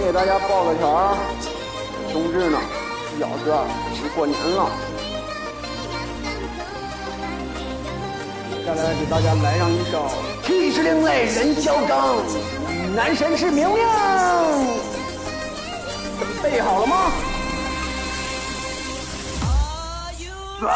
给大家报个条儿，冬至呢，饺子是过年了。再来给大家来上一首《气势另类人嚣张》，男神是明明。准备好了吗？走！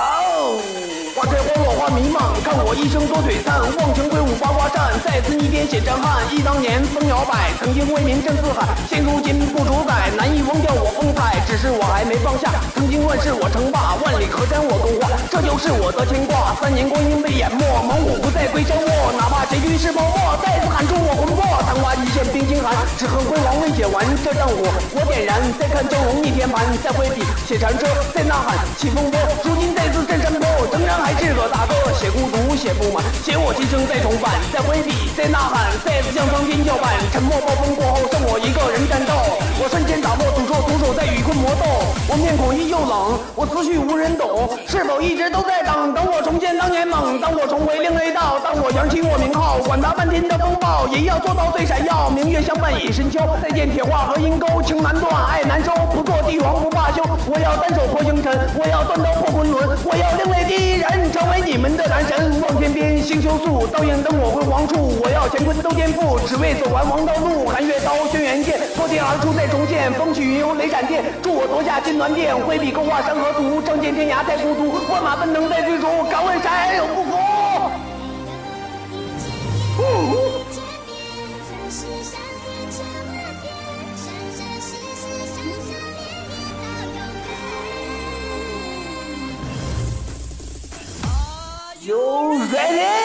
花开花落花迷茫，看我一生多璀璨，忘情挥舞八卦扇，再次逆天写战汉。忆当年风摇摆，曾经为民震四海，现如今不主宰，难以忘掉我风采，只是我还没放下。曾经乱世我称霸，万里河山我勾画，这就是我的牵挂。三年光阴被淹没，猛虎不再归山卧，哪怕结局是泡沫，再次喊出我魂魄。昙花一现冰心寒，只恨辉煌未写完，这战火我点燃。再看峥嵘逆天盘，再挥笔写长车，再呐喊起风波。如今再次震山坡，孤独，写不满，写我今生再重返，再挥笔，再呐喊，再次向苍天叫板。沉默暴风过后，剩我一个人战斗。我瞬间打破诅咒，徒手在雨困魔斗。我面孔依旧冷，我思绪无人懂。是否一直都在等？等我重现当年猛，当我重回另类道，当我扬起我名号，管他漫天的风暴，也要做到最闪耀。明月相伴已深秋，再见铁画和阴沟，情难断，爱难收，不做帝王不罢休。我要单手破星辰，我要断刀破昆仑，我要另类第一人。成为你们的男神，星宿素，倒映灯我辉煌处。我要乾坤都颠覆，只为走完王道路。寒月刀，轩辕剑，破天而出再重现，风起云游雷闪电，助我夺下金銮殿，挥笔勾画山河图，仗剑天涯再孤独，万马奔腾再追逐，敢问谁还有不服？You ready?